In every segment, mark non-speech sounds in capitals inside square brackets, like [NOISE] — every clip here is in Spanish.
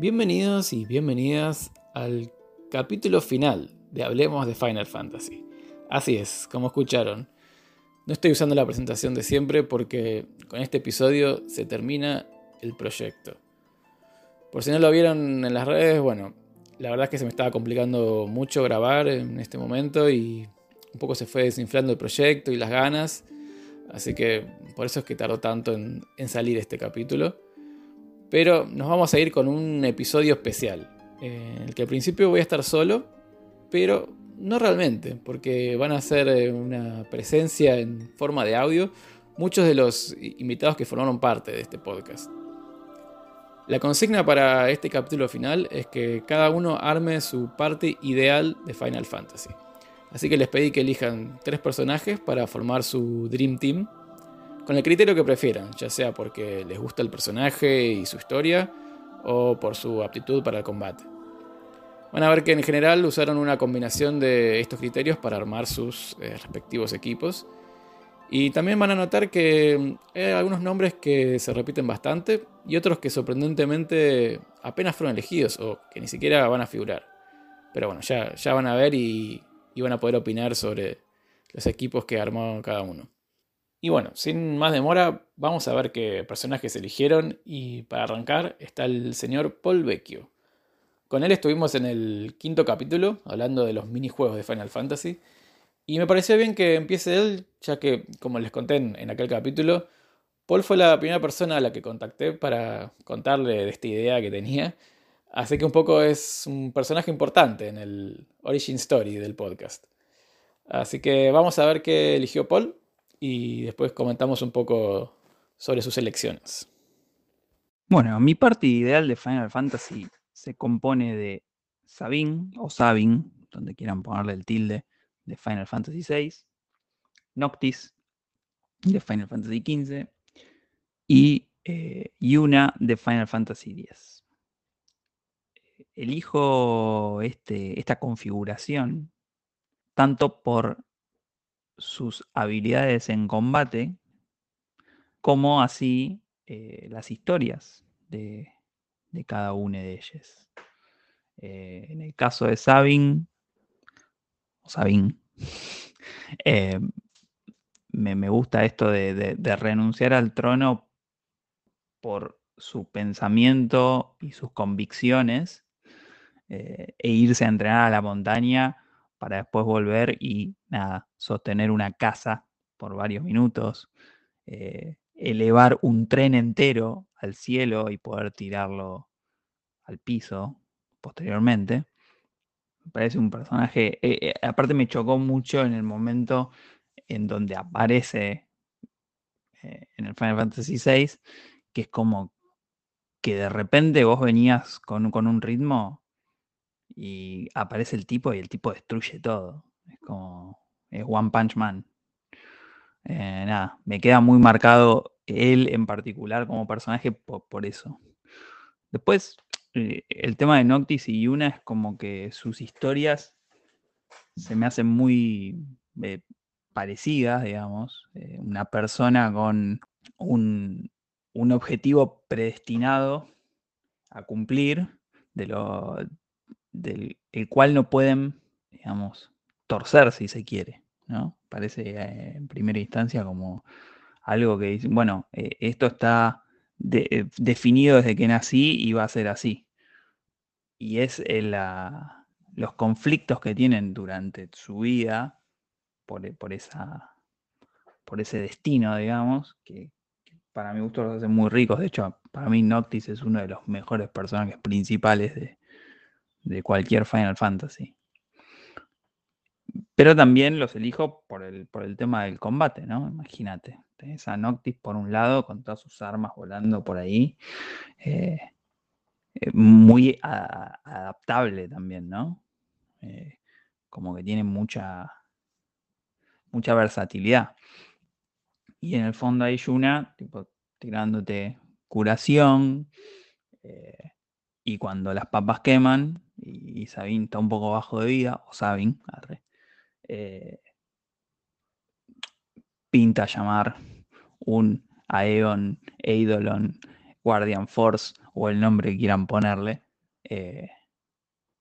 Bienvenidos y bienvenidas al capítulo final de Hablemos de Final Fantasy. Así es, como escucharon. No estoy usando la presentación de siempre porque con este episodio se termina el proyecto. Por si no lo vieron en las redes, bueno, la verdad es que se me estaba complicando mucho grabar en este momento y un poco se fue desinflando el proyecto y las ganas. Así que por eso es que tardó tanto en, salir este capítulo. Pero nos vamos a ir con un episodio especial. En el que al principio voy a estar solo, pero no realmente, porque van a ser eh, una presencia en forma de audio muchos de los invitados que formaron parte de este podcast. La consigna para este capítulo final es que cada uno arme su parte ideal de Final Fantasy. Así que les pedí que elijan tres personajes para formar su Dream Team, con el criterio que prefieran, ya sea porque les gusta el personaje y su historia, o por su aptitud para el combate. Van a ver que en general usaron una combinación de estos criterios para armar sus eh, respectivos equipos. Y también van a notar que mm, hay algunos nombres que se repiten bastante y otros que sorprendentemente apenas fueron elegidos o que ni siquiera van a figurar. Pero bueno, ya, ya van a ver y, y van a poder opinar sobre los equipos que armó cada uno. Y bueno, sin más demora, vamos a ver qué personajes eligieron y para arrancar está el señor Paul Vecchio. Con él estuvimos en el quinto capítulo hablando de los minijuegos de Final Fantasy y me pareció bien que empiece él, ya que, como les conté en, aquel capítulo, Paul fue la primera persona a la que contacté para contarle de esta idea que tenía. Así que un poco es un personaje importante en el Origin Story del podcast. Así que vamos a ver qué eligió Paul y después comentamos un poco sobre sus elecciones. Bueno, mi parte ideal de Final Fantasy se compone de Sabin o Sabin, donde quieran ponerle el tilde, de Final Fantasy VI, Noctis de Final Fantasy XV y eh, Yuna de Final Fantasy X. Elijo este, esta configuración tanto por sus habilidades en combate como así eh, las historias de, cada una de ellas. Eh, en el caso de Sabin, Sabín. [LAUGHS] Eh, me, gusta esto de, renunciar al trono por su pensamiento y sus convicciones e irse a entrenar a la montaña para después volver y nada, sostener una casa por varios minutos, eh, elevar un tren entero al cielo y poder tirarlo al piso posteriormente parece un personaje. Eh, eh, aparte, me chocó mucho en el momento en donde aparece en el Final Fantasy VI, que es como que de repente vos venías con, con, un ritmo y aparece el tipo y el tipo destruye todo. Es como. Es One Punch Man. nada, me queda muy marcado él en particular como personaje por, por eso. Después, eh, el tema de Noctis y Yuna es como que sus historias se me hacen muy eh, parecidas, digamos. Eh, una persona con un, objetivo predestinado a cumplir, de lo, del el cual no pueden, digamos, torcer si se quiere, ¿no? Parece en primera instancia como algo que dice, bueno, esto está definido desde que nací y va a ser así y es los conflictos que tienen durante su vida por, por, esa, por ese destino, digamos, que, para mi gusto los hace muy ricos. De hecho, para mí Noctis es uno de los mejores personajes principales de, cualquier Final Fantasy. Pero también los elijo por el, por el tema del combate, ¿no? Imagínate. Tenés a Noctis por un lado con todas sus armas volando por ahí. Eh, eh, muy adaptable también, ¿no? Eh, como que tiene mucha, mucha versatilidad. Y en el fondo hay Yuna, tipo, tirándote curación. Y cuando las papas queman y, Sabin está un poco bajo de vida, o Sabin, pinta llamar un Aeon, Eidolon, Guardian Force o el nombre que quieran ponerle, eh,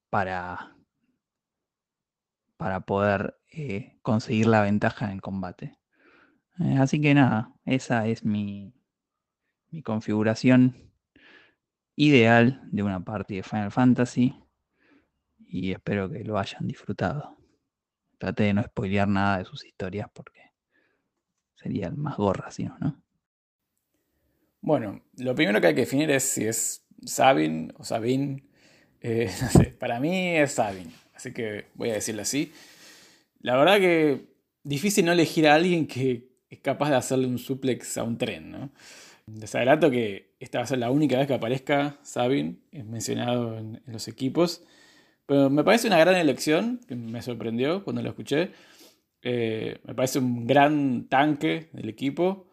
para, para poder eh, conseguir la ventaja en combate. Eh, así que nada, esa es mi, mi configuración ideal de una partida de Final Fantasy y espero que lo hayan disfrutado. Trate de no spoilear nada de sus historias porque sería el más gorra, si no, ¿no? Bueno, lo primero que hay que definir es si es Sabin o Sabin. Eh, [LAUGHS] no sé, para mí es Sabin, así que voy a decirlo así. La verdad que difícil no elegir a alguien que es capaz de hacerle un suplex a un tren, ¿no? Les adelanto que esta va a ser la única vez que aparezca Sabin, es mencionado en, los equipos. Pero me parece una gran elección, que me sorprendió cuando lo escuché. Eh, me parece un gran tanque del equipo.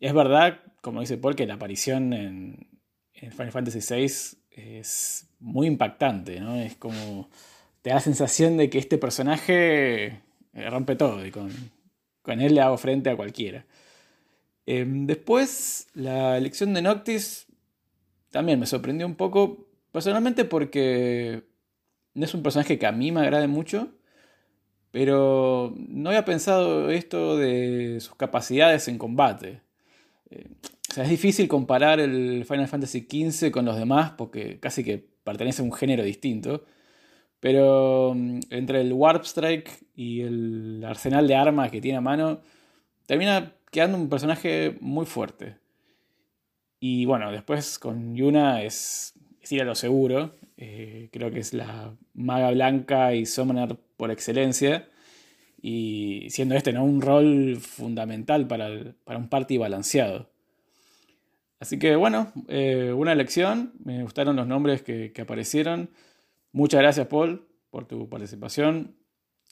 Es verdad, como dice Paul, que la aparición en, Final Fantasy VI es muy impactante, ¿no? Es como. Te da la sensación de que este personaje rompe todo y con, con él le hago frente a cualquiera. Em, después, la elección de Noctis también me sorprendió un poco, personalmente porque no es un personaje que a mí me agrade mucho, pero no había pensado esto de sus capacidades en combate. Eh, o sea, es difícil comparar el Final Fantasy XV con los demás porque casi que pertenece a un género distinto. Pero mm, entre el Warp Strike y el arsenal de armas que tiene a mano, termina quedando un personaje muy fuerte. Y bueno, después con Yuna es, ir a lo seguro. Eh, creo que es la maga blanca y summoner por excelencia. Y siendo este ¿no? un rol fundamental para, un party balanceado. Así que bueno, eh, una elección. Me gustaron los nombres que, que aparecieron. Muchas gracias, Paul, por tu participación.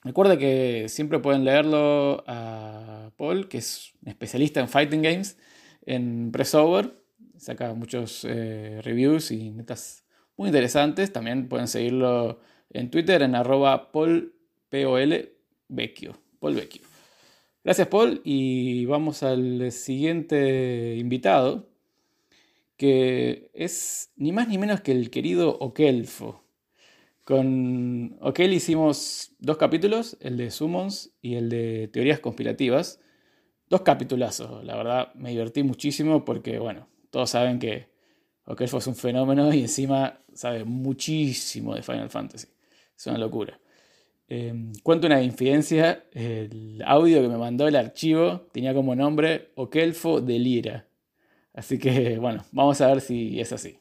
Recuerda que siempre pueden leerlo a Paul, que es especialista en fighting games, en Pressover. Saca muchos eh, reviews y netas muy interesantes. También pueden seguirlo en Twitter en arroba Paul. Paul Vecchio. Gracias, Paul. Y vamos al siguiente invitado, que es ni más ni menos que el querido Okelfo. Con Okel hicimos dos capítulos, el de Summons y el de Teorías Conspirativas. Dos capitulazos, la verdad me divertí muchísimo porque, bueno, todos saben que Okel fue un fenómeno y encima sabe muchísimo de Final Fantasy. Es una locura. Eh, cuento una infidencia, el audio que me mandó el archivo tenía como nombre Okelfo de Lira. Así que, bueno, vamos a ver si es así.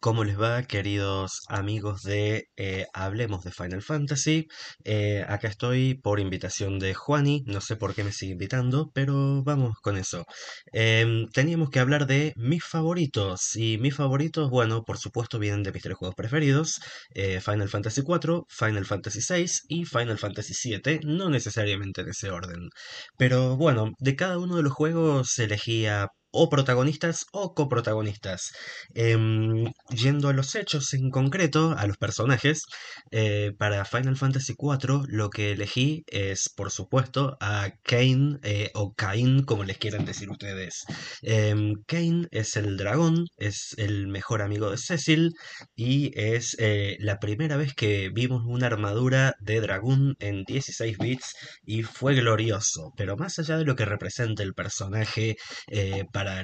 ¿Cómo les va, queridos amigos de eh, Hablemos de Final Fantasy? Eh, acá estoy por invitación de Juani, no sé por qué me sigue invitando, pero vamos con eso. Em, teníamos que hablar de mis favoritos, y mis favoritos, bueno, por supuesto vienen de mis tres juegos preferidos, eh, Final Fantasy IV, Final Fantasy VI y Final Fantasy VII, no necesariamente en ese orden. Pero bueno, de cada uno de los juegos elegía o protagonistas o coprotagonistas. Em, yendo a los hechos en concreto, a los personajes, eh, para Final Fantasy IV lo que elegí es, por supuesto, a Kane eh, o Cain, como les quieran decir ustedes. Eh, Kane es el dragón, es el mejor amigo de Cecil y es eh, la primera vez que vimos una armadura de dragón en 16 bits y fue glorioso. Pero más allá de lo que representa el personaje,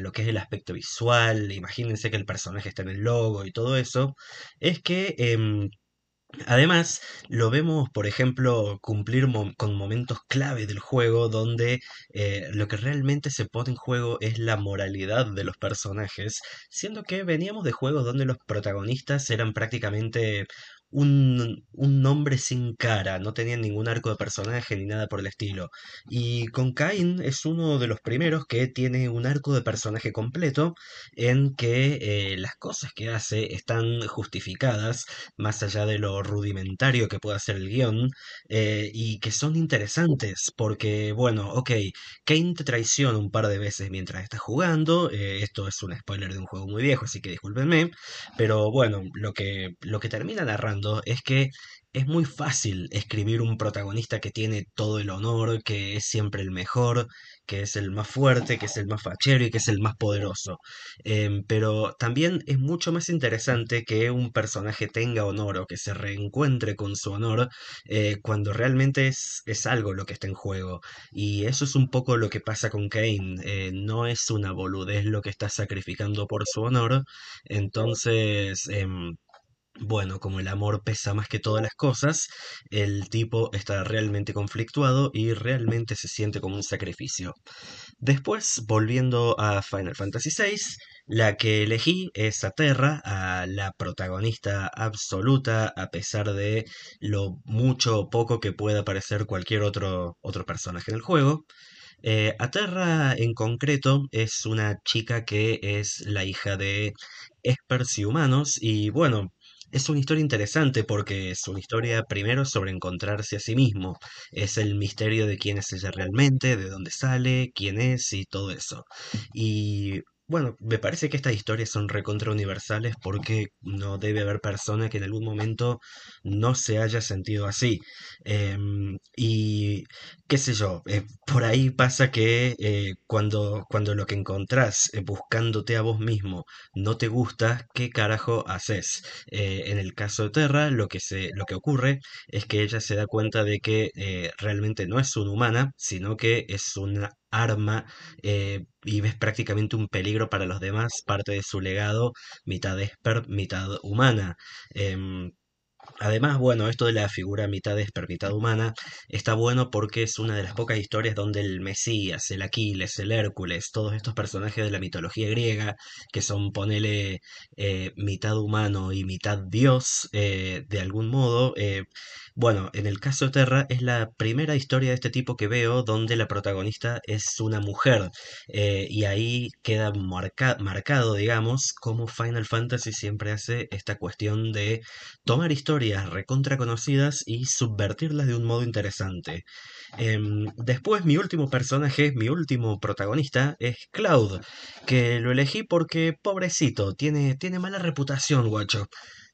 lo que es el aspecto visual, imagínense que el personaje está en el logo y todo eso, es que em, Además, lo vemos, por ejemplo, cumplir con momentos clave del juego donde eh, lo que realmente se pone en juego es la moralidad de los personajes, siendo que veníamos de juegos donde los protagonistas eran prácticamente un, un nombre sin cara, no tenían ningún arco de personaje ni nada por el estilo. Y con Cain es uno de los primeros que tiene un arco de personaje completo en que eh, las cosas que hace están justificadas, más allá de lo rudimentario que pueda ser el guion, eh, y que son interesantes, porque, bueno, ok, Cain te traiciona un par de veces mientras estás jugando, eh, esto es un spoiler de un juego muy viejo, así que discúlpenme, pero bueno, lo que, lo que termina narrando es que es muy fácil escribir un protagonista que tiene todo el honor, que es siempre el mejor, que es el más fuerte, que es el más fachero y que es el más poderoso. Em, pero también es mucho más interesante que un personaje tenga honor o que se reencuentre con su honor eh, cuando realmente es, es, algo lo que está en juego. Y eso es un poco lo que pasa con Kane. Eh, no es una boludez lo que está sacrificando por su honor. Entonces... Bueno, como el amor pesa más que todas las cosas, el tipo está realmente conflictuado y realmente se siente como un sacrificio. Después, volviendo a Final Fantasy VI, la que elegí es Aterra, a la protagonista absoluta, a pesar de lo mucho o poco que pueda parecer cualquier otro, otro personaje en el juego. Eh, Aterra en concreto es una chica que es la hija de espers y humanos y bueno, es una historia interesante porque es una historia primero sobre encontrarse a sí mismo. Es el misterio de quién es ella realmente, de dónde sale, quién es y todo eso. Y bueno, me parece que estas historias son recontra universales porque no debe haber persona que en algún momento no se haya sentido así. Em, y qué sé yo, eh, por ahí pasa que eh, cuando, cuando lo que encontrás eh, buscándote a vos mismo no te gusta, ¿qué carajo haces? en el caso de Terra, lo que, se, lo que ocurre es que ella se da cuenta de que realmente no es una humana, sino que es una arma y ves prácticamente un peligro para los demás, parte de su legado, mitad esper, mitad humana. Em, Además, bueno, esto de la figura mitad esper, mitad humana está bueno porque es una de las pocas historias donde el Mesías, el Aquiles, el Hércules, todos estos personajes de la mitología griega, que son, ponele, eh, mitad humano y mitad dios, eh, de algún modo, eh, bueno, en el caso de Terra es la primera historia de este tipo que veo donde la protagonista es una mujer y ahí queda marcado, digamos, como Final Fantasy siempre hace esta cuestión de tomar historias recontra conocidas y subvertirlas de un modo interesante. Em, después mi último personaje, mi último protagonista es Cloud, que lo elegí porque pobrecito, tiene, tiene mala reputación, guacho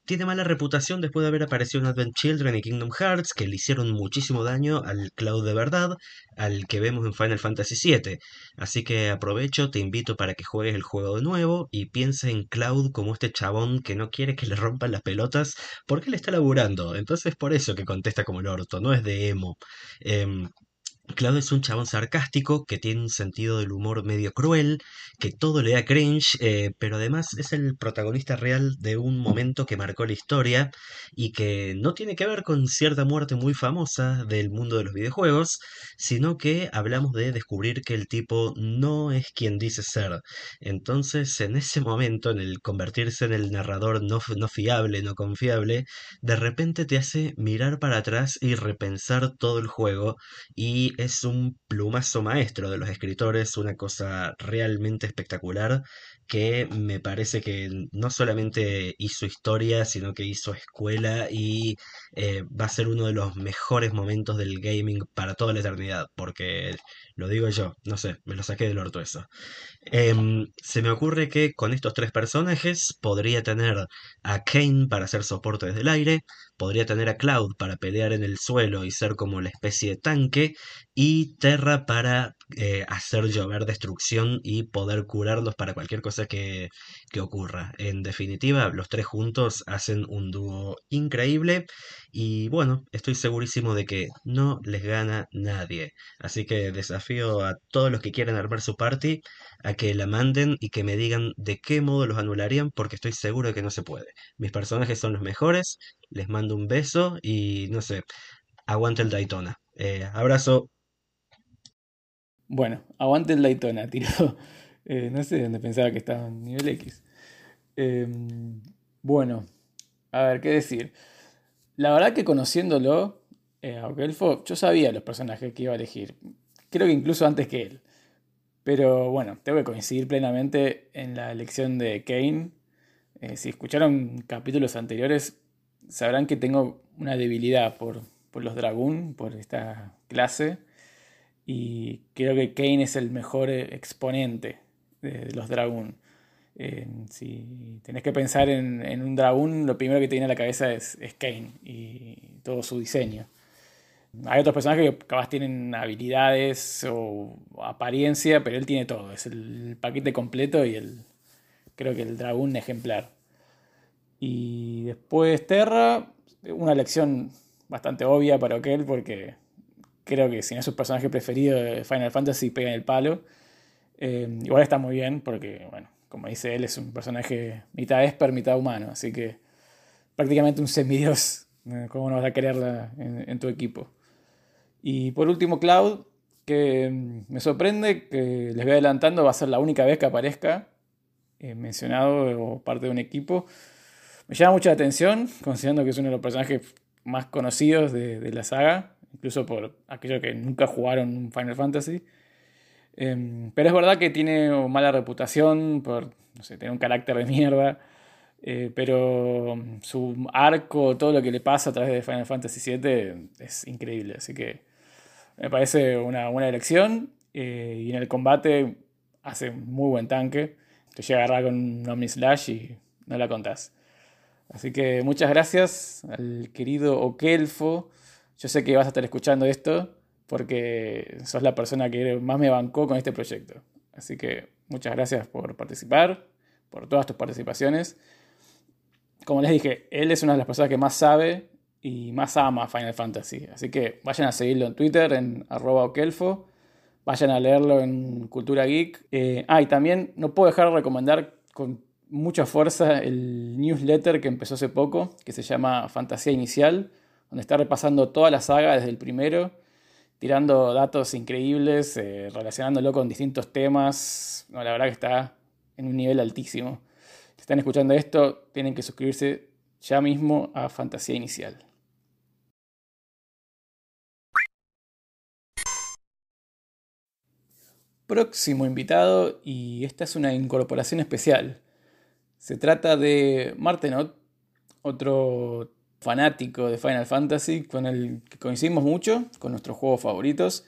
tiene mala reputación después de haber aparecido en Advent Children y Kingdom Hearts, que le hicieron muchísimo daño al Cloud de verdad, al que vemos en Final Fantasy VII. Así que aprovecho, te invito para que juegues el juego de nuevo y piense en Cloud como este chabón que no quiere que le rompan las pelotas porque le está laburando. Entonces por eso que contesta como el orto, no es de emo. Em, Claudio es un chabón sarcástico que tiene un sentido del humor medio cruel, que todo le da cringe, eh, pero además es el protagonista real de un momento que marcó la historia y que no tiene que ver con cierta muerte muy famosa del mundo de los videojuegos, sino que hablamos de descubrir que el tipo no es quien dice ser. Entonces, en ese momento, en el convertirse en el narrador no, no fiable, no confiable, de repente te hace mirar para atrás y repensar todo el juego y es un plumazo maestro de los escritores, una cosa realmente espectacular que me parece que no solamente hizo historia, sino que hizo escuela y eh, va a ser uno de los mejores momentos del gaming para toda la eternidad, porque lo digo yo, no sé, me lo saqué del orto eso. Em, se me ocurre que con estos tres personajes podría tener a Kane para hacer soporte desde el aire, podría tener a Cloud para pelear en el suelo y ser como la especie de tanque, y Terra para eh, hacer llover destrucción y poder curarlos para cualquier cosa que, que ocurra. En definitiva, los tres juntos hacen un dúo increíble y bueno, estoy segurísimo de que no les gana nadie. Así que desafío a todos los que quieran armar su party a que la manden y que me digan de qué modo los anularían porque estoy seguro de que no se puede. Mis personajes son los mejores, les mando un beso y no sé, aguante el Daytona. Eh, abrazo. Bueno, aguante el Daytona, [LAUGHS] tiró. Eh, no sé dónde pensaba que estaba en nivel X. Em, bueno, a ver, ¿qué decir? La verdad que conociéndolo, eh, a yo sabía los personajes que iba a elegir. Creo que incluso antes que él. Pero bueno, tengo que coincidir plenamente en la elección de Kane. Eh, si escucharon capítulos anteriores, sabrán que tengo una debilidad por, los Dragoon, por esta clase. Y creo que Kane es el mejor exponente de, los Dragoon. Eh, si tenés que pensar en, un dragón, lo primero que te viene a la cabeza es, Kane y todo su diseño. Hay otros personajes que capaz tienen habilidades o apariencia, pero él tiene todo. Es el paquete completo y el, creo que el dragón ejemplar. Y después Terra, una elección bastante obvia para Okel porque creo que si no es su personaje preferido de Final Fantasy pega en el palo. Eh, igual está muy bien porque, bueno, como dice él, es un personaje mitad esper, mitad humano, así que prácticamente un semidios. Eh, ¿Cómo no vas a quererla en, tu equipo? Y por último, Cloud, que mm, me sorprende que les voy adelantando, va a ser la única vez que aparezca eh, mencionado o parte de un equipo. Me llama mucha atención, considerando que es uno de los personajes más conocidos de, la saga, incluso por aquellos que nunca jugaron Final Fantasy. Em, pero es verdad que tiene mala reputación por, no sé, tener un carácter de mierda. Eh, pero su arco, todo lo que le pasa a través de Final Fantasy VII es increíble. Así que me parece una buena elección. Eh, y en el combate hace muy buen tanque. Te llega a agarrar con un Omni Slash y no la contás. Así que muchas gracias al querido Okelfo. Yo sé que vas a estar escuchando esto porque sos la persona que más me bancó con este proyecto. Así que muchas gracias por participar, por todas tus participaciones. Como les dije, él es una de las personas que más sabe y más ama Final Fantasy. Así que vayan a seguirlo en Twitter, en okelfo. Vayan a leerlo en Cultura Geek. Eh, ah, y también no puedo dejar de recomendar con mucha fuerza el newsletter que empezó hace poco, que se llama Fantasía Inicial, donde está repasando toda la saga desde el primero, tirando datos increíbles, eh, relacionándolo con distintos temas. No, la verdad que está en un nivel altísimo. Si están escuchando esto, tienen que suscribirse ya mismo a Fantasía Inicial. Próximo invitado, y esta es una incorporación especial. Se trata de Martenot, otro fanático de Final Fantasy, con el que coincidimos mucho, con nuestros juegos favoritos.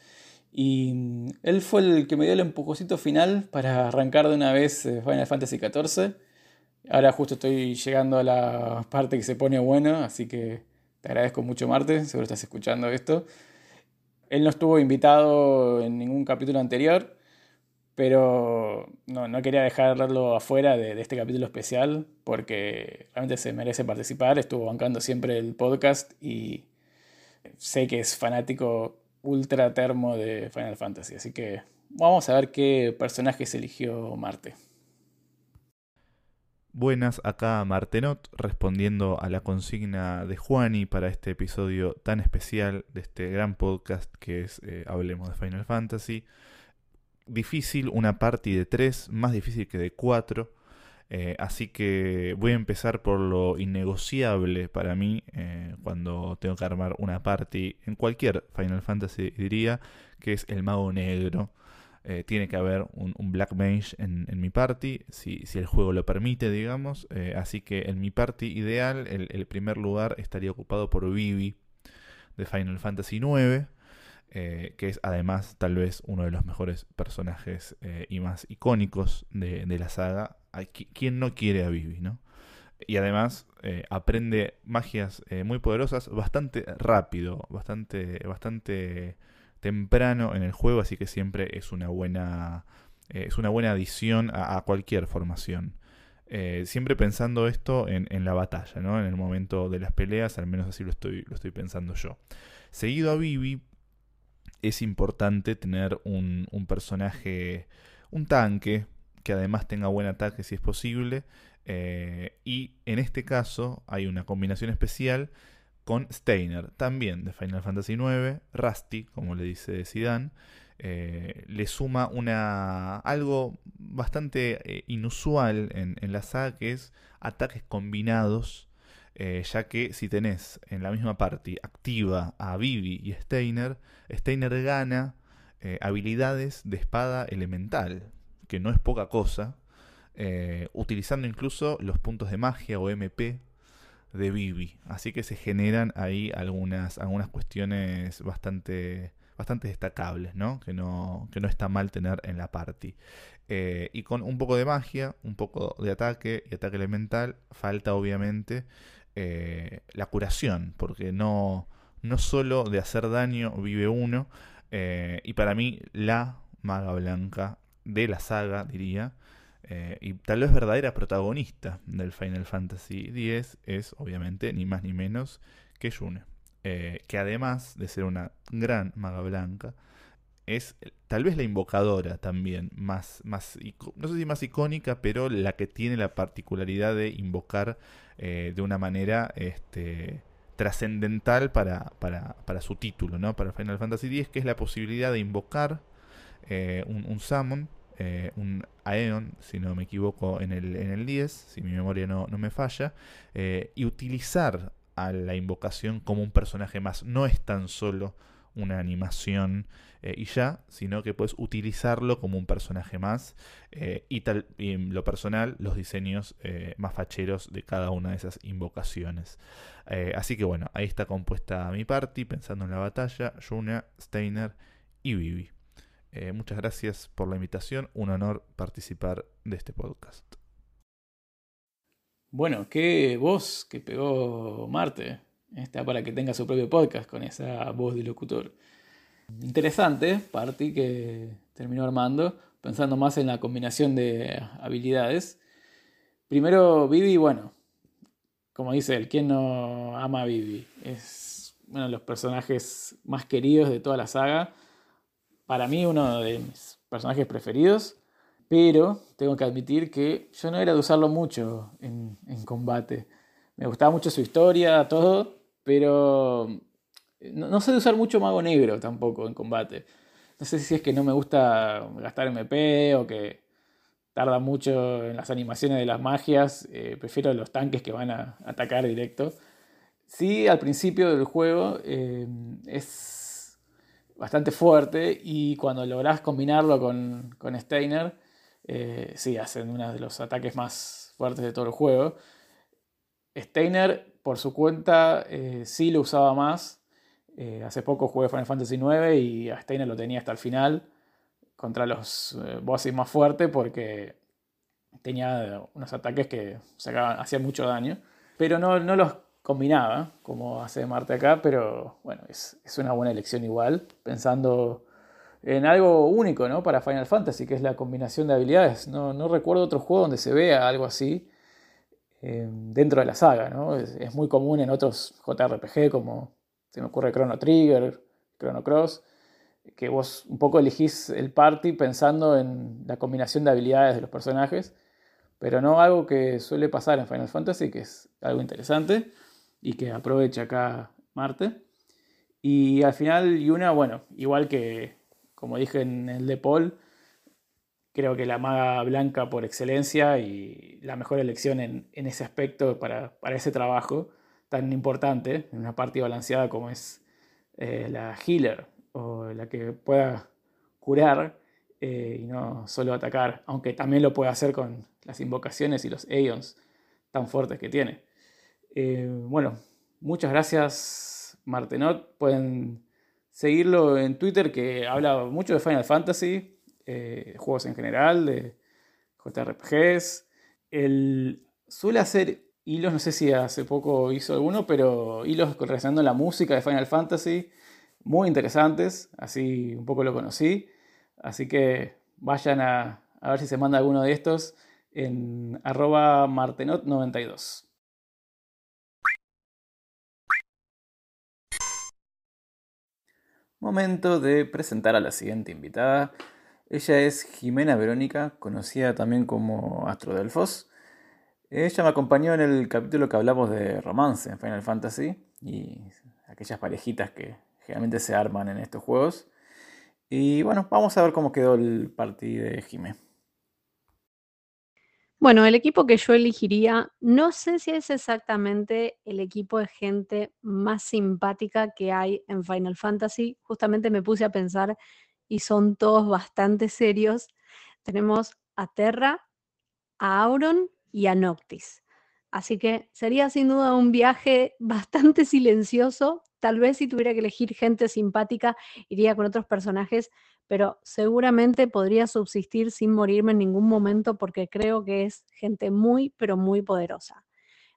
Y él fue el que me dio el empujocito final para arrancar de una vez eh, Final Fantasy XIV. Ahora justo estoy llegando a la parte que se pone bueno, así que te agradezco mucho Marte, seguro estás escuchando esto. Él no estuvo invitado en ningún capítulo anterior, pero no, quería dejarlo afuera de, este capítulo especial porque realmente se merece participar. Estuvo bancando siempre el podcast y sé que es fanático ultra termo de Final Fantasy. Así que vamos a ver qué personajes eligió Marte. Buenas, acá Martenot respondiendo a la consigna de Juani para este episodio tan especial de este gran podcast que es eh, Hablemos de Final Fantasy difícil una party de 3, más difícil que de 4. Eh, así que voy a empezar por lo innegociable para mí eh, cuando tengo que armar una party en cualquier Final Fantasy diría que es el mago negro. Eh, tiene que haber un, Black Mage en, mi party, si, el juego lo permite, digamos. así que en mi party ideal, el, el, primer lugar estaría ocupado por Vivi de Final Fantasy IX. Eh, que es además tal vez uno de los mejores personajes eh, y más icónicos de, la saga. ¿Quién no quiere a Vivi, no? Y además eh, aprende magias muy poderosas bastante rápido, bastante, bastante temprano en el juego, así que siempre es una buena, es una buena adición a, cualquier formación. siempre pensando esto en, la batalla, ¿no? En el momento de las peleas, al menos así lo estoy, lo estoy pensando yo. Seguido a Vivi, es importante tener un, personaje, un tanque, que además tenga buen ataque si es posible. Eh, y en este caso hay una combinación especial con Steiner, también de Final Fantasy IX, Rusty, como le dice Zidane. Eh, le suma una algo bastante eh, inusual en, en, la ataques combinados eh, ya que si tenés en la misma party activa a Vivi y Steiner, Steiner gana eh, habilidades de espada elemental, que no es poca cosa, eh, utilizando incluso los puntos de magia o MP de Vivi. Así que se generan ahí algunas, algunas cuestiones bastante, bastante destacables, ¿no? Que, ¿no? que no está mal tener en la party. Y con un poco de magia, un poco de ataque y ataque elemental, falta obviamente eh, la curación, porque no, no solo de hacer daño vive uno, eh, y para mí la maga blanca de la saga, diría, y tal vez verdadera protagonista del Final Fantasy X es obviamente ni más ni menos que Yune. que además de ser una gran maga blanca, es tal vez la invocadora también, más, más, no sé si más icónica, pero la que tiene la particularidad de invocar eh, de una manera este, trascendental para, para, para, su título, ¿no? Para Final Fantasy X, que es la posibilidad de invocar eh, un, un, eh, un Aeon, si no me equivoco, en el, en el 10, si mi memoria no, no me falla, y utilizar a la invocación como un personaje más. No es tan solo una animación eh, y ya, sino que puedes utilizarlo como un personaje más eh, y, tal, en lo personal los diseños eh, más facheros de cada una de esas invocaciones. así que bueno, ahí está compuesta mi party pensando en la batalla, Juna, Steiner y Vivi. muchas gracias por la invitación, un honor participar de este podcast. Bueno, qué voz que pegó Marte. Está para que tenga su propio podcast con esa voz de locutor. Interesante, Party que terminó armando, pensando más en la combinación de habilidades. Primero, Vivi, bueno, como dice él, ¿quién no ama a Vivi? Es uno de los personajes más queridos de toda la saga. Para mí, uno de mis personajes preferidos. Pero tengo que admitir que yo no era de usarlo mucho en, en combate. Me gustaba mucho su historia, todo, pero no, sé de usar mucho mago negro tampoco en combate. No sé si es que no me gusta gastar MP o que tarda mucho en las animaciones de las magias. Eh, prefiero los tanques que van a atacar directo. Sí, al principio del juego eh, es bastante fuerte y cuando logras combinarlo con, con Steiner, eh, sí, hacen uno de los ataques más fuertes de todo el juego. Steiner por su cuenta eh, sí lo usaba más. Eh, hace poco jugué Final Fantasy IX y a Steiner lo tenía hasta el final contra los eh, bosses más fuertes porque tenía unos ataques que hacían mucho daño. Pero no, no los combinaba como hace Marte acá, pero bueno, es, es, una buena elección igual, pensando en algo único ¿no? para Final Fantasy, que es la combinación de habilidades. No, no recuerdo otro juego donde se vea algo así eh, dentro de la saga. ¿no? Es, muy común en otros JRPG como se me ocurre Chrono Trigger, Chrono Cross, que vos un poco elegís el party pensando en la combinación de habilidades de los personajes, pero no algo que suele pasar en Final Fantasy, que es algo interesante y que aprovecha acá Marte. Y al final Yuna, bueno, igual que como dije en el de Paul, creo que la maga blanca por excelencia y la mejor elección en, ese aspecto para, ese trabajo tan importante, en una parte balanceada como es eh, la healer o la que pueda curar eh, y no solo atacar, aunque también lo puede hacer con las invocaciones y los Aeons tan fuertes que tiene. Eh, bueno, muchas gracias Martenot, pueden seguirlo en Twitter que habla mucho de Final Fantasy, eh, juegos en general, de JRPGs. Él suele hacer hilos, no sé si hace poco hizo alguno, pero hilos relacionando la música de Final Fantasy, muy interesantes, así un poco lo conocí. Así que vayan a, a ver si se manda alguno de estos en arroba martenot92. Momento de presentar a la siguiente invitada. Ella es Jimena Verónica, conocida también como Astrodelfos. Ella me acompañó en el capítulo que hablamos de romance en Final Fantasy y aquellas parejitas que generalmente se arman en estos juegos. Y bueno, vamos a ver cómo quedó el partido de Jimé. Bueno, el equipo que yo elegiría, no sé si es exactamente el equipo de gente más simpática que hay en Final Fantasy. Justamente me puse a pensar y son todos bastante serios. Tenemos a Terra, a Auron y a Noctis. Así que sería sin duda un viaje [LAUGHS] bastante silencioso tal vez si tuviera que elegir gente simpática, iría con otros personajes, pero seguramente podría subsistir sin morirme en ningún momento porque creo que es gente muy, pero muy poderosa.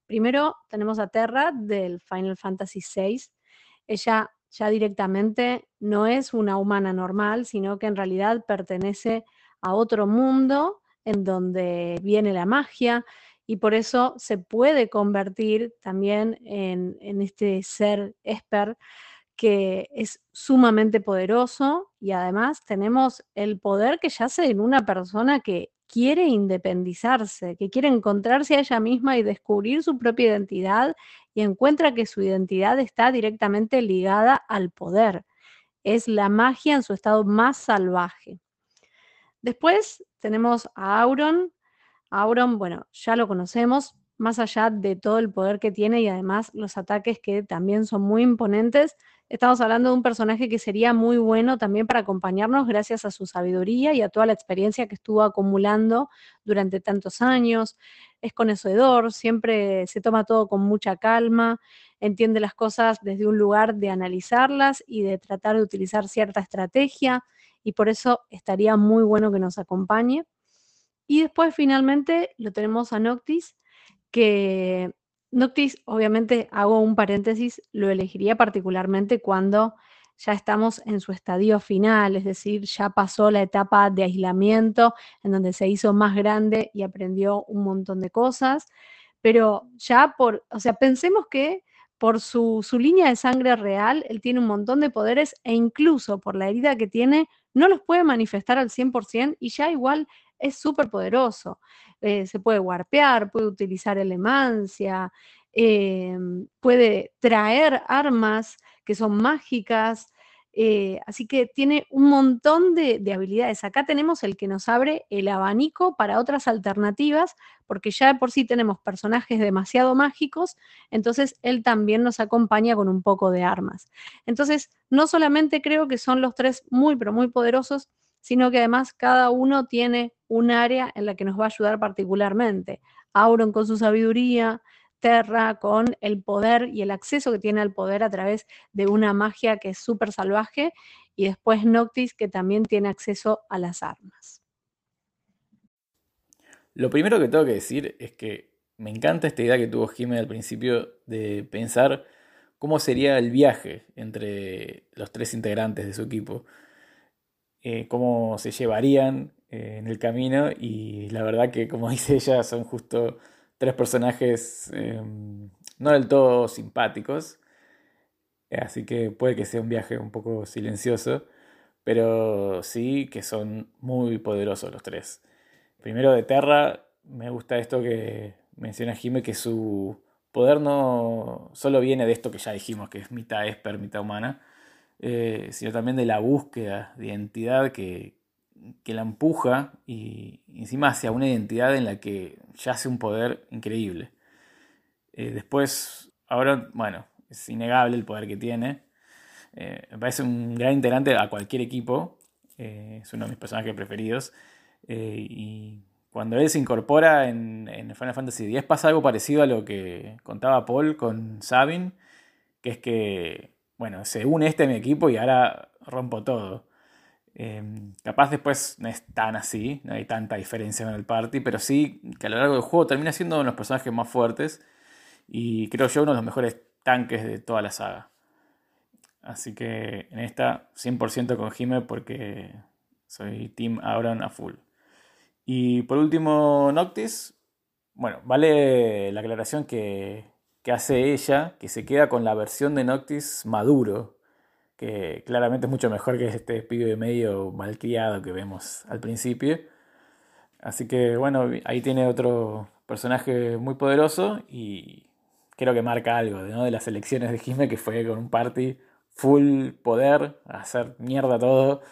Primero tenemos a Terra del Final Fantasy VI. Ella ya directamente no es una humana normal, sino que en realidad pertenece a otro mundo en donde viene la magia y por eso se puede convertir también en, este ser Esper que es sumamente poderoso y además tenemos el poder que yace en una persona que quiere independizarse, que quiere encontrarse a ella misma y descubrir su propia identidad y encuentra que su identidad está directamente ligada al poder. Es la magia en su estado más salvaje. Después tenemos a Auron. Auron, bueno, ya lo conocemos, más allá de todo el poder que tiene y además los ataques que también son muy imponentes, estamos hablando de un personaje que sería muy bueno también para acompañarnos gracias a su sabiduría y a toda la experiencia que estuvo acumulando durante tantos años. Es conocedor, siempre se toma todo con mucha calma, entiende las cosas desde un lugar de analizarlas y de tratar de utilizar cierta estrategia y por eso estaría muy bueno que nos acompañe. Y después finalmente lo tenemos a Noctis, que Noctis, obviamente hago un paréntesis, lo elegiría particularmente cuando ya estamos en su estadio final, es decir, ya pasó la etapa de aislamiento en donde se hizo más grande y aprendió un montón de cosas, pero ya por, o sea, pensemos que por su, su, línea de sangre real, él tiene un montón de poderes e incluso por la herida que tiene, no los puede manifestar al 100% y ya igual es súper poderoso. Eh, se puede warpear, puede utilizar elemancia, em, puede traer armas que son mágicas. Eh, así que tiene un montón de, de, habilidades. Acá tenemos el que nos abre el abanico para otras alternativas, porque ya por sí tenemos personajes demasiado mágicos, entonces él también nos acompaña con un poco de armas. Entonces, no solamente creo que son los tres muy, pero muy poderosos, sino que además cada uno tiene un área en la que nos va a ayudar particularmente. Auron con su sabiduría, Terra con el poder y el acceso que tiene al poder a través de una magia que es súper salvaje, y después Noctis que también tiene acceso a las armas. Lo primero que tengo que decir es que me encanta esta idea que tuvo Jiménez al principio de pensar cómo sería el viaje entre los tres integrantes de su equipo. Eh, cómo se llevarían eh, en el camino y la verdad que como [LAUGHS] dice ella son justo tres personajes em, no del todo simpáticos, así que puede que sea un viaje un poco silencioso, pero sí que son muy poderosos los tres. Primero de Terra, me gusta esto que menciona Jime, que su poder no solo viene de esto que ya dijimos, que es mitad esper, mitad humana, eh, sino también de la búsqueda de identidad que, la empuja y encima hacia una identidad en la que yace un poder increíble. Eh, después, ahora, bueno, es innegable el poder que tiene. Eh, me parece un gran integrante a cualquier equipo. es uno de mis personajes preferidos. y cuando él se incorpora en, en, Final Fantasy X pasa algo parecido a lo que contaba Paul con Sabin, que es que bueno, se une este a mi equipo y ahora rompo todo. Em, capaz después no es tan así, no hay tanta diferencia con el party, pero sí que a lo largo del juego termina siendo uno de los personajes más fuertes y creo yo uno de los mejores tanques de toda la saga. Así que en esta 100% con Jime porque soy Team Auron a full. Y por último, Noctis. Bueno, vale la aclaración que que hace ella, que se queda con la versión de Noctis maduro, que claramente es mucho mejor que este pibe medio malcriado que vemos al principio. Así que bueno, ahí tiene otro personaje muy poderoso y creo que marca algo ¿no? de las elecciones de Jime, que fue con un party full poder, hacer mierda todo,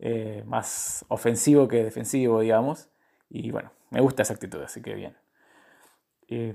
eh, más ofensivo que defensivo, digamos. Y bueno, me gusta esa actitud, así que bien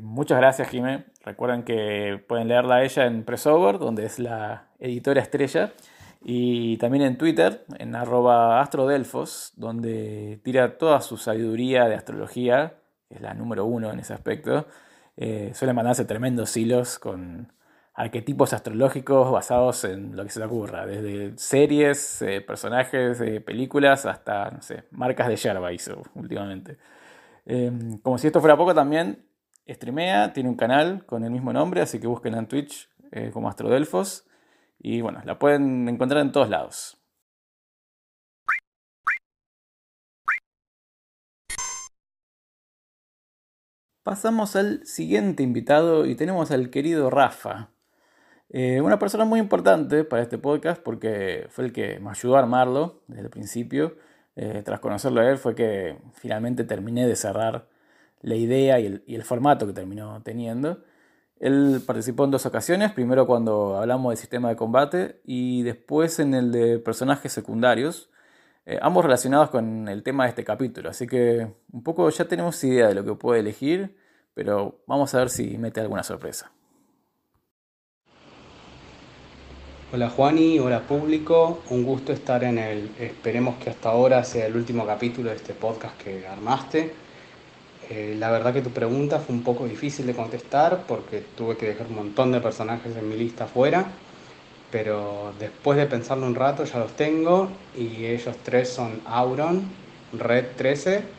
muchas gracias, Jimé. Recuerden que pueden leerla a ella en Pressover, donde es la editora estrella. Y también en Twitter, en astrodelfos, donde tira toda su sabiduría de astrología, que es la número uno en ese aspecto. Eh, suele mandarse tremendos hilos con arquetipos astrológicos basados en lo que se te ocurra, desde series, eh, personajes, de películas, hasta, no sé, marcas de yerba hizo últimamente. Em, como si esto fuera poco, también streamea, tiene un canal con el mismo nombre, así que búsquenla en Twitch eh, como Astrodelfos. Y bueno, la pueden encontrar en todos lados. Pasamos al siguiente invitado y tenemos al querido Rafa. Eh, una persona muy importante para este podcast porque fue el que me ayudó a armarlo desde el principio. Eh, tras conocerlo a él fue que finalmente terminé de cerrar la idea y el, y el, formato que terminó teniendo. Él participó en dos ocasiones, primero cuando hablamos del sistema de combate y después en el de personajes secundarios, eh, ambos relacionados con el tema de este capítulo. Así que un poco ya tenemos idea de lo que puede elegir, pero vamos a ver si mete alguna sorpresa. Hola Juani, hola público, un gusto estar en el, esperemos que hasta ahora sea el último capítulo de este podcast que armaste. Eh, la verdad que tu pregunta fue un poco difícil de contestar porque tuve que dejar un montón de personajes en mi lista fuera, pero después de pensarlo un rato ya los tengo y ellos tres son Auron, Red 13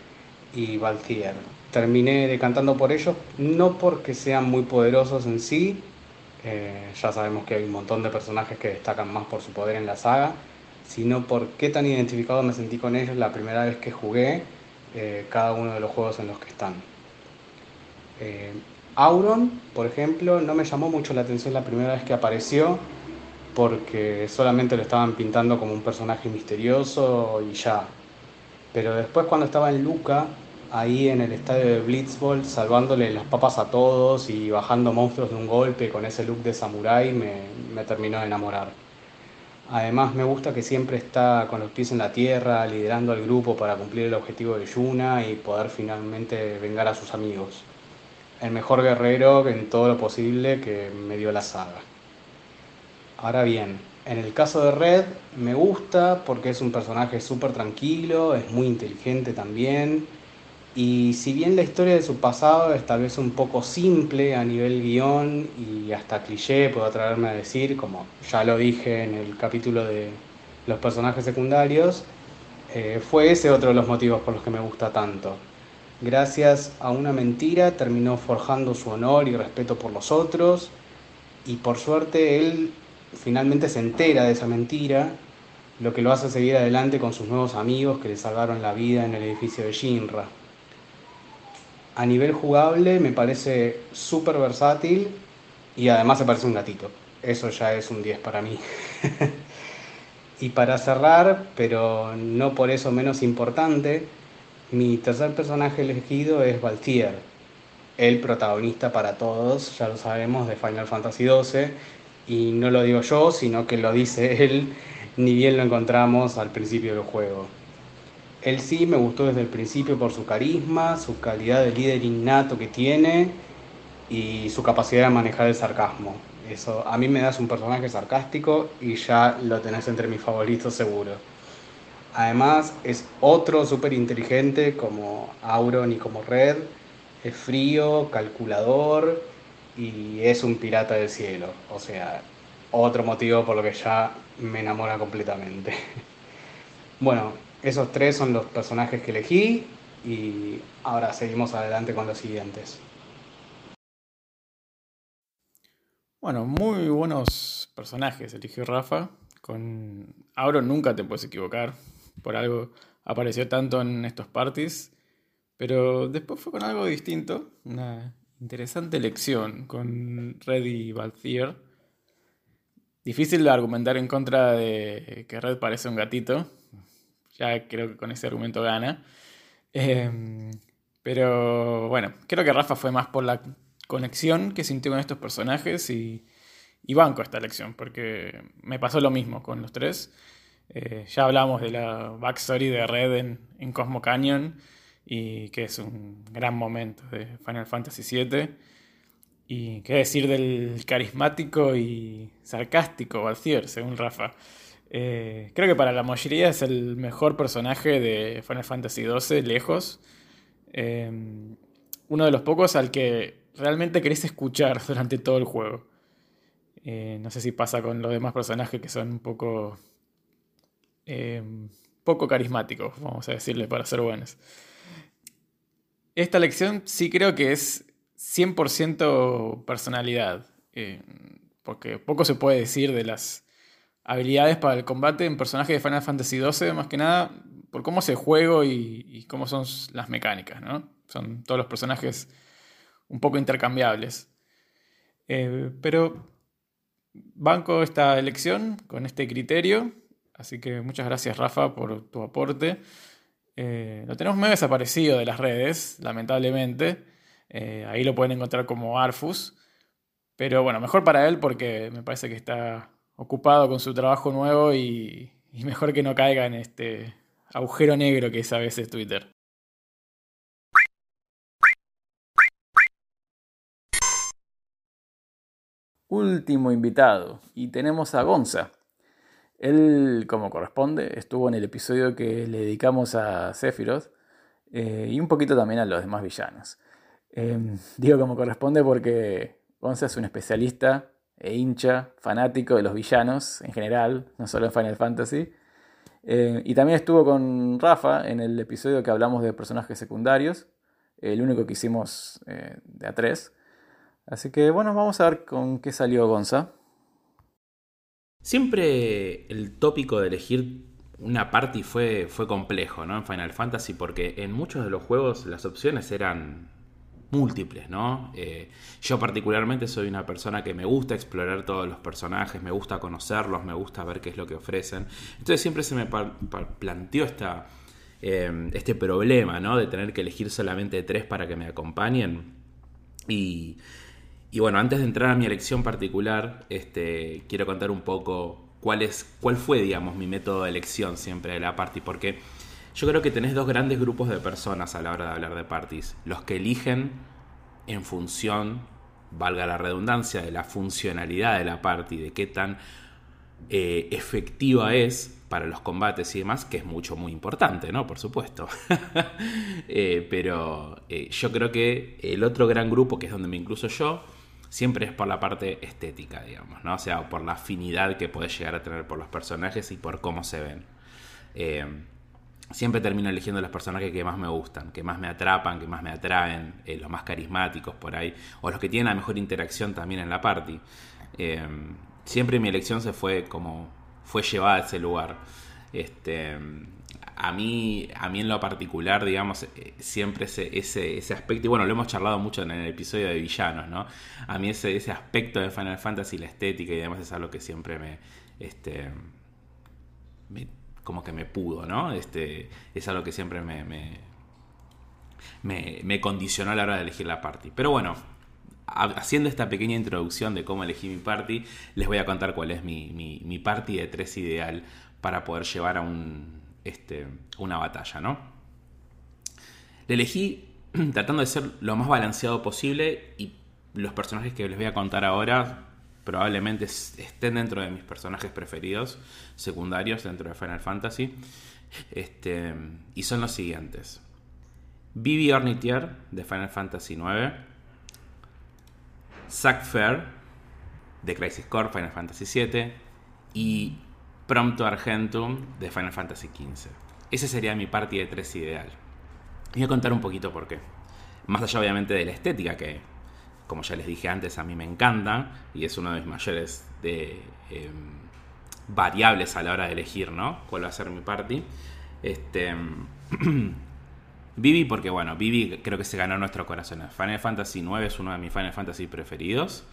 y Valtier. Terminé decantando por ellos no porque sean muy poderosos en sí, eh, ya sabemos que hay un montón de personajes que destacan más por su poder en la saga, sino por qué tan identificado me sentí con ellos la primera vez que jugué eh, cada uno de los juegos en los que están. Eh, Auron, por ejemplo, no me llamó mucho la atención la primera vez que apareció porque solamente lo estaban pintando como un personaje misterioso y ya. Pero después cuando estaba en Luca ahí en el estadio de Blitzball salvándole las papas a todos y bajando monstruos de un golpe con ese look de samurái me, me terminó de enamorar. Además me gusta que siempre está con los pies en la tierra, liderando al grupo para cumplir el objetivo de Yuna y poder finalmente vengar a sus amigos. El mejor guerrero en todo lo posible que me dio la saga. Ahora bien, en el caso de Red me gusta porque es un personaje súper tranquilo, es muy inteligente también, y si bien la historia de su pasado es tal vez un poco simple a nivel guion y hasta cliché, puedo atreverme a decir, como ya lo dije en el capítulo de los personajes secundarios, eh, fue ese otro de los motivos por los que me gusta tanto. Gracias a una mentira terminó forjando su honor y respeto por los otros y por suerte él finalmente se entera de esa mentira, lo que lo hace seguir adelante con sus nuevos amigos que le salvaron la vida en el edificio de Shinra a nivel jugable me parece súper versátil y además se parece un gatito. Eso ya es un 10 para mí. [LAUGHS] y para cerrar, pero no por eso menos importante, mi tercer personaje elegido es Valtier, el protagonista para todos, ya lo sabemos, de Final Fantasy XII. Y no lo digo yo, sino que lo dice [LAUGHS] él, ni bien lo encontramos al principio del juego. Él sí me gustó desde el principio por su carisma, su calidad de líder innato que tiene y su capacidad de manejar el sarcasmo. Eso, a mí me das un personaje sarcástico y ya lo tenés entre mis favoritos seguro. Además es otro súper inteligente como Auron y como Red. Es frío, calculador y es un pirata del cielo. O sea, otro motivo por lo que ya me enamora completamente. [LAUGHS] Bueno, esos tres son los personajes que elegí y ahora seguimos adelante con los siguientes. Bueno, muy buenos personajes eligió Rafa. Con Auro nunca te puedes equivocar. Por algo apareció tanto en estos parties. Pero después fue con algo distinto. Una interesante elección con Red y Balthier. Difícil de argumentar en contra de que Red parece un gatito. Ya creo que con ese argumento gana. Em, pero bueno, creo que Rafa fue más por la conexión que sintió con estos personajes y, banco esta elección, porque me pasó lo mismo con los tres. Eh, ya hablamos de la backstory de Red en, Cosmo Canyon y que es un gran momento de Final Fantasy VII. Y qué decir del carismático y sarcástico Balcier, según Rafa. Eh, creo que para la mayoría es el mejor personaje de Final Fantasy XII, lejos. Eh, uno de los pocos al que realmente querés escuchar [LAUGHS] durante todo el juego. Eh, no sé si pasa con los demás personajes que son un poco. Eh, poco carismáticos, vamos a decirle, para ser buenos. Esta lección sí creo que es 100% personalidad. Eh, porque poco se puede decir de las habilidades para el combate en personajes de Final Fantasy XII, más que nada por cómo se juego y, y cómo son las mecánicas, ¿no? Son todos los personajes un poco intercambiables. Eh, pero banco esta elección con este criterio, así que muchas gracias Rafa por tu aporte. Eh, lo tenemos medio desaparecido de las redes, lamentablemente. Eh, ahí lo pueden encontrar como Arfus. Pero bueno, mejor para él porque me parece que está ocupado con su trabajo nuevo y, mejor que no caiga en este agujero negro que es a veces Twitter. Último invitado y tenemos a Gonza. Él, como corresponde, estuvo en el episodio que le dedicamos a Sephiroth eh, y un poquito también a los demás villanos. Eh, digo como corresponde porque Gonza es un especialista e hincha, fanático de los villanos en general, no solo en Final Fantasy. Eh, y también estuvo con Rafa en el episodio que hablamos de personajes secundarios, el único que hicimos eh, de A3. Así que bueno, vamos a ver con qué salió Gonza. Siempre el tópico de elegir una party fue, fue complejo, ¿no? En Final Fantasy, porque en muchos de los juegos las opciones eran múltiples, ¿no? Eh, yo particularmente soy una persona que me gusta explorar todos los personajes, me gusta conocerlos, me gusta ver qué es lo que ofrecen. Entonces siempre se me planteó esta, eh, este problema, ¿no? De tener que elegir solamente tres para que me acompañen. Y, y bueno, antes de entrar a mi elección particular, este, quiero contar un poco cuál, es, cuál fue, digamos, mi método de elección siempre de la party, porque yo creo que tenés dos grandes grupos de personas a la hora de hablar de parties. Los que eligen en función, valga la redundancia, de la funcionalidad de la party, de qué tan eh, efectiva es para los combates y demás, que es mucho, muy importante, ¿no? Por supuesto. [LAUGHS] eh, pero eh, yo creo que el otro gran grupo, que es donde me incluso yo, siempre es por la parte estética, digamos, ¿no? O sea, por la afinidad que puedes llegar a tener por los personajes y por cómo se ven. Siempre termino eligiendo los personajes que más me gustan, que más me atrapan, que más me atraen, eh, los más carismáticos por ahí, o los que tienen la mejor interacción también en la party. Eh, siempre mi elección se fue como fue llevada a ese lugar. Este, a mí, a mí en lo particular, digamos, eh, siempre ese, ese, ese, aspecto, y bueno, lo hemos charlado mucho en el episodio de villanos, ¿no? A mí ese, ese aspecto de Final Fantasy, la estética y demás es algo que siempre me, este, me como que me pudo, ¿no? Este, es algo que siempre me, me, me, me condicionó a la hora de elegir la party. Pero bueno, haciendo esta pequeña introducción de cómo elegí mi party, les voy a contar cuál es mi, mi, mi party de tres ideal para poder llevar a un, este, una batalla, ¿no? Le elegí [CLEARS THROAT] tratando de ser lo más balanceado posible y los personajes que les voy a contar ahora probablemente estén dentro de mis personajes preferidos secundarios dentro de Final Fantasy. Este, y son los siguientes. Vivi Ornitier de Final Fantasy IX. Zack Fair de Crisis Core Final Fantasy VII. Y Prompto Argentum de Final Fantasy XV. Ese sería mi party de tres ideal. Y voy a contar un poquito por qué. Más allá obviamente de la estética que, como ya les dije antes, a mí me encanta y es uno de mis mayores de, eh, variables a la hora de elegir, ¿no? Cuál va a ser mi party. Este, [CLEARS THROAT] Vivi, porque bueno, Vivi creo que se ganó nuestro corazón. Final Fantasy IX es uno de mis Final Fantasy preferidos.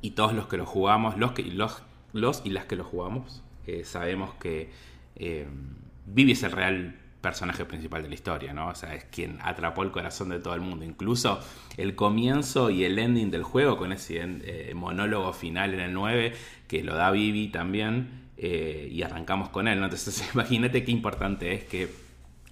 Y todos los que lo jugamos, los, que, los, los y las que lo jugamos, eh, sabemos que eh, Vivi es el real personaje principal de la historia, ¿no? O sea, es quien atrapó el corazón de todo el mundo. Incluso el comienzo y el ending del juego con ese eh, monólogo final en el 9 que lo da Vivi también eh, y arrancamos con él, ¿no? Entonces [LAUGHS] imagínate qué importante es que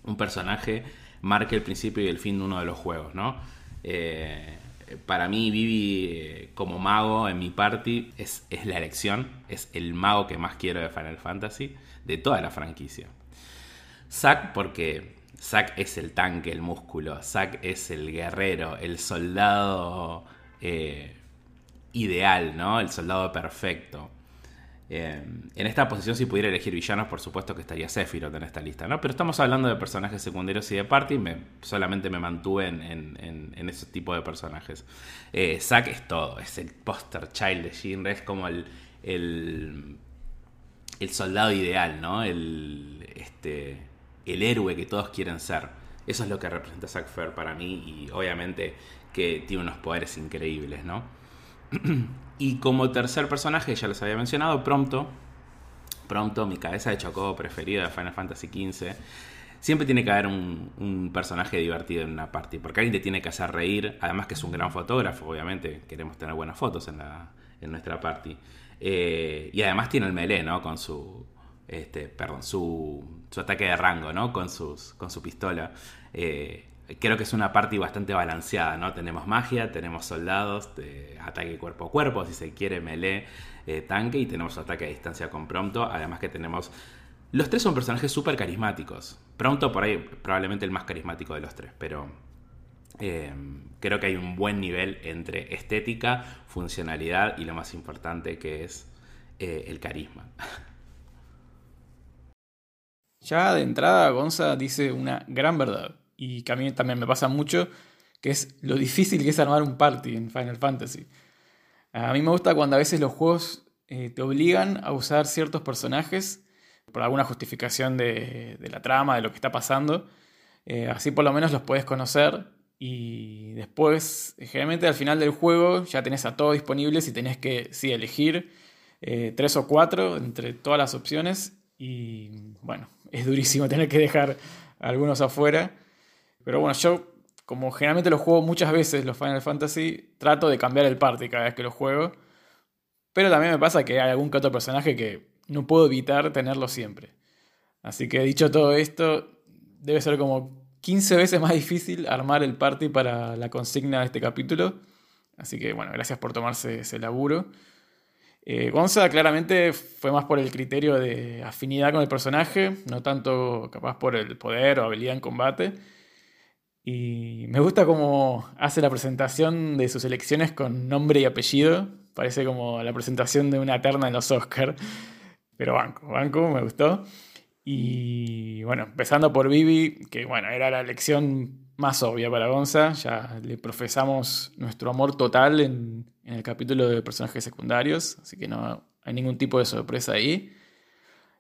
un personaje marque el principio y el fin de uno de los juegos, ¿no? Eh, para mí Vivi como mago en mi party es, es la elección, es el mago que más quiero de Final Fantasy, de toda la franquicia. Zack porque Zack es el tanque, el músculo. Zack es el guerrero, el soldado eh, ideal, ¿no? El soldado perfecto. Eh, en esta posición, si pudiera elegir villanos, por supuesto que estaría Sephiroth en esta lista, ¿no? Pero estamos hablando de personajes secundarios y de party, me, solamente me mantuve en, ese tipo de personajes. Eh, Zack es todo, es el poster child de Shinra, es como el, el, soldado ideal, ¿no? El, este, el héroe que todos quieren ser. Eso es lo que representa Zack Fair para mí y obviamente que tiene unos poderes increíbles, ¿no? [CLEARS THROAT] y como tercer personaje, ya les había mencionado, Prompto. Prompto, mi cabeza de Chocobo preferida de Final Fantasy XV. Siempre tiene que haber un, personaje divertido en una party, porque alguien te tiene que hacer reír. Además que es un gran fotógrafo, obviamente. Queremos tener buenas fotos en, la, en nuestra party. Eh, y además tiene el melee, ¿no? Con su, este, perdón, su, su, ataque de rango, ¿no? Con, sus, con su pistola. Eh, creo que es una party bastante balanceada, ¿no? Tenemos magia, tenemos soldados, ataque cuerpo a cuerpo, si se quiere, melee, eh, tanque, y tenemos ataque a distancia con Prompto, además que tenemos... Los tres son personajes súper carismáticos. Prompto por ahí probablemente el más carismático de los tres, pero eh, creo que hay un buen nivel entre estética, funcionalidad y lo más importante que es el carisma. [LAUGHS] Ya de entrada, Gonza dice una gran verdad y que a mí también me pasa mucho, que es lo difícil que es armar un party en Final Fantasy. A mí me gusta cuando a veces los juegos eh, te obligan a usar ciertos personajes por alguna justificación de, la trama, de lo que está pasando. Eh, así por lo menos los puedes conocer y después, generalmente al final del juego ya tenés a todos disponibles y tenés que sí, elegir eh, tres o cuatro entre todas las opciones y bueno, es durísimo [LAUGHS] tener que dejar algunos afuera. Pero bueno, yo, como generalmente lo juego muchas veces, los Final Fantasy, trato de cambiar el party cada vez que lo juego. Pero también me pasa que hay algún otro personaje que no puedo evitar tenerlo siempre. Así que dicho todo esto, debe ser como 15 veces más difícil armar el party para la consigna de este capítulo. Así que bueno, gracias por tomarse ese laburo. Eh, Gonza claramente fue más por el criterio de afinidad con el personaje, no tanto capaz por el poder o habilidad en combate. Y me gusta cómo hace la presentación de sus elecciones con nombre y apellido. Parece como la presentación de una terna en los Oscars. Pero banco, banco, me gustó. Y bueno, empezando por Vivi, que bueno, era la elección más obvia para Gonza. Ya le profesamos nuestro amor total en, el capítulo de personajes secundarios. Así que no hay ningún tipo de sorpresa ahí.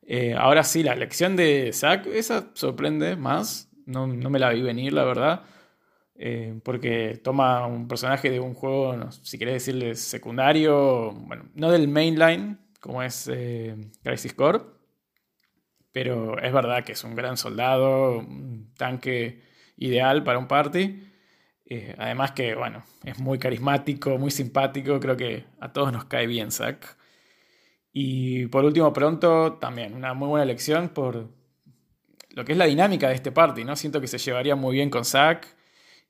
Eh, ahora sí, la elección de Zack, esa sorprende más no, me la vi venir, la verdad. Eh, porque toma un personaje de un juego, si querés decirle secundario, bueno, no del mainline, como es eh, Crisis Core, pero es verdad que es un gran soldado, un tanque ideal para un party. Eh, además que, bueno, es muy carismático, muy simpático, creo que a todos nos cae bien Zack. Y por último, pronto, también una muy buena elección por, lo que es la dinámica de este party, ¿no? Siento que se llevaría muy bien con Zack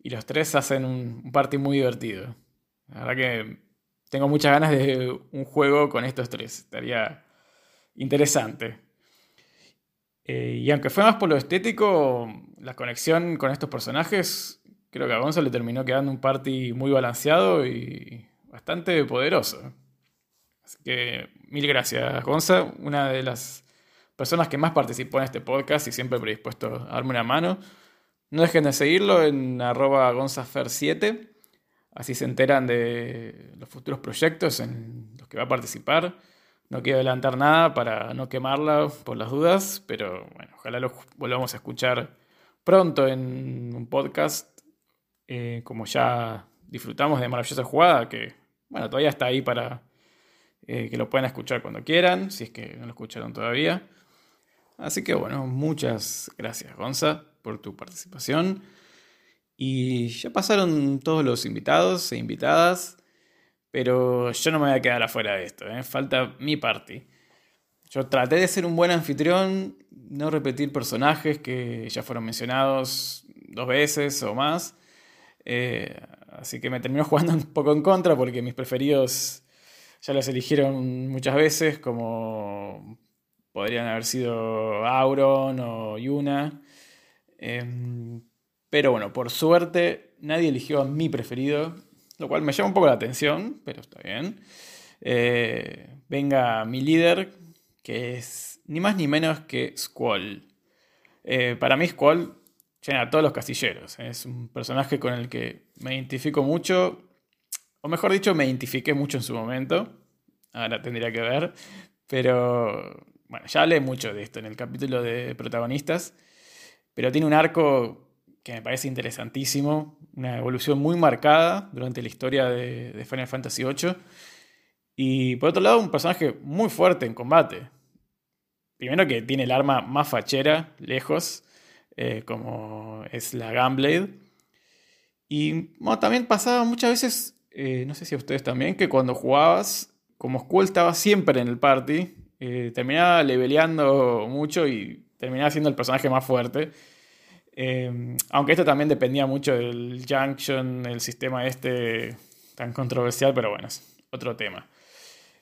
y los tres hacen un, party muy divertido. La verdad que tengo muchas ganas de un juego con estos tres. Estaría interesante. Eh, y aunque fue más por lo estético, la conexión con estos personajes, creo que a Gonzo le terminó quedando un party muy balanceado y bastante poderoso. Así que mil gracias, Gonza. Una de las personas que más participó en este podcast y siempre predispuesto a darme una mano. No dejen de seguirlo en arroba gonzafer7, así se enteran de los futuros proyectos en los que va a participar. No quiero adelantar nada para no quemarla por las dudas, pero bueno, ojalá lo volvamos a escuchar pronto en un podcast, eh, como ya disfrutamos de Maravillosa Jugada, que bueno, todavía está ahí para eh, que lo puedan escuchar cuando quieran, si es que no lo escucharon todavía. Así que bueno, muchas gracias Gonza por tu participación. Y ya pasaron todos los invitados e invitadas, pero yo no me voy a quedar afuera de esto, ¿eh? falta mi party. Yo traté de ser un buen anfitrión, no repetir personajes que ya fueron mencionados dos veces o más. Eh, así que me terminó [LAUGHS] jugando un poco en contra porque mis preferidos ya los eligieron muchas veces, como Podrían haber sido Auron o Yuna. Em, pero bueno, por suerte nadie eligió a mi preferido, lo cual me llama un poco la atención, pero está bien. Eh, venga mi líder, que es ni más ni menos que Squall. Eh, para mí Squall llena todos los casilleros. Es un personaje con el que me identifico mucho, o mejor dicho, me identifiqué mucho en su momento. Ahora tendría que ver. Pero bueno, ya hablé mucho de esto en el capítulo de protagonistas. Pero tiene un arco que me parece interesantísimo, una evolución muy marcada durante la historia de, Final Fantasy VIII. Y por otro lado, un personaje muy fuerte en combate. Primero que tiene el arma más fachera, lejos, eh, como es la Gunblade. Y también pasaba muchas veces, eh, no sé si a ustedes también, que cuando jugabas, como Skull estaba siempre en el party, eh, terminaba leveleando mucho y terminaba siendo el personaje más fuerte. aunque esto también dependía mucho del Junction, el sistema este tan controversial, pero bueno, es otro tema.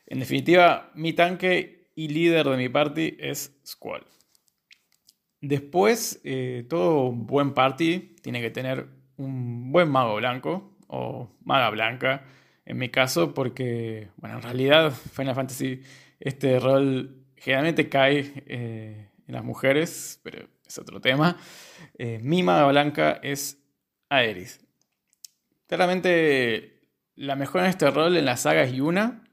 En definitiva, mi tanque y líder de mi party es Squall. Después, eh, todo buen party tiene que tener un buen mago blanco o maga blanca, en mi caso, porque, bueno, en realidad Final Fantasy, este rol generalmente cae eh, en las mujeres, pero es otro tema. Eh, mi maga blanca es Aeris. Claramente la mejor en este rol en la saga es Yuna,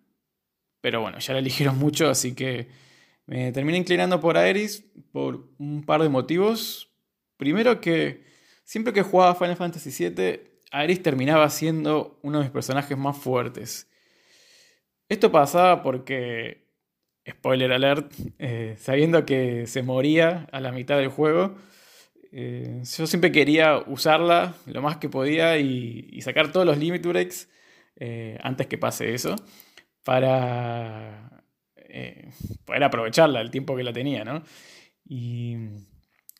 pero bueno, ya la eligieron mucho, así que me terminé inclinando por Aeris por un par de motivos. Primero que siempre que jugaba Final Fantasy VII, Aeris terminaba siendo uno de mis personajes más fuertes. Esto pasaba porque, spoiler alert, eh, sabiendo que se moría a la mitad del juego, eh, yo siempre quería usarla lo más que podía y, sacar todos los limit breaks eh, antes que pase eso para eh, poder aprovecharla el tiempo que la tenía, ¿no? Y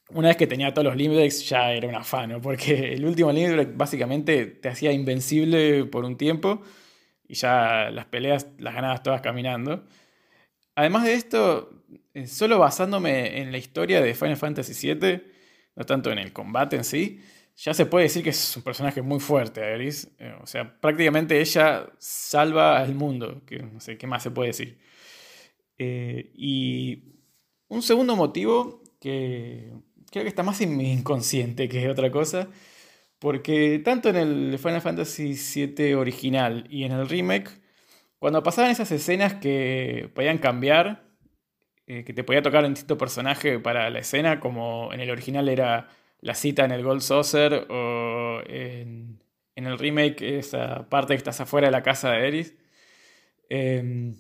una vez que tenía todos los limit ya era un afano, porque el último limit básicamente te hacía invencible por un tiempo y ya las peleas las ganabas todas caminando. Además de esto, eh, solo basándome en la historia de Final Fantasy VII, no tanto en el combate en sí, ya se puede decir que es un personaje muy fuerte, Aeris. Eh, o sea, prácticamente ella salva al mundo. Que, no sé qué más se puede decir. Eh, y un segundo motivo que creo que está más inconsciente que otra cosa. Porque tanto en el Final Fantasy VII original y en el remake, cuando pasaban esas escenas que podían cambiar, eh, que te podía tocar un distinto personaje para la escena, como en el original era la cita en el Gold Saucer o en, el remake, esa parte que estás afuera de la casa de Eris. Em,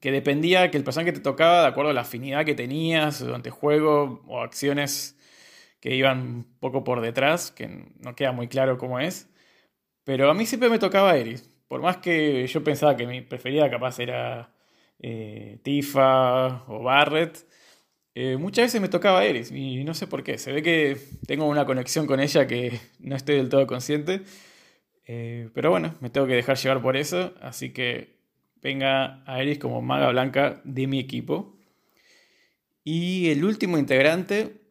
que dependía que el personaje te tocaba, de acuerdo a la afinidad que tenías durante el juego o acciones que iban un poco por detrás, que no queda muy claro cómo es. Pero a mí siempre me tocaba Eris. Por más que yo pensaba que mi preferida capaz era eh, Tifa o Barret, eh, muchas veces me tocaba Eris y no sé por qué. Se ve que tengo una conexión con ella que no estoy del todo consciente. Eh, pero bueno, me tengo que dejar llevar por eso. Así que venga a Eris como maga blanca de mi equipo. Y el último integrante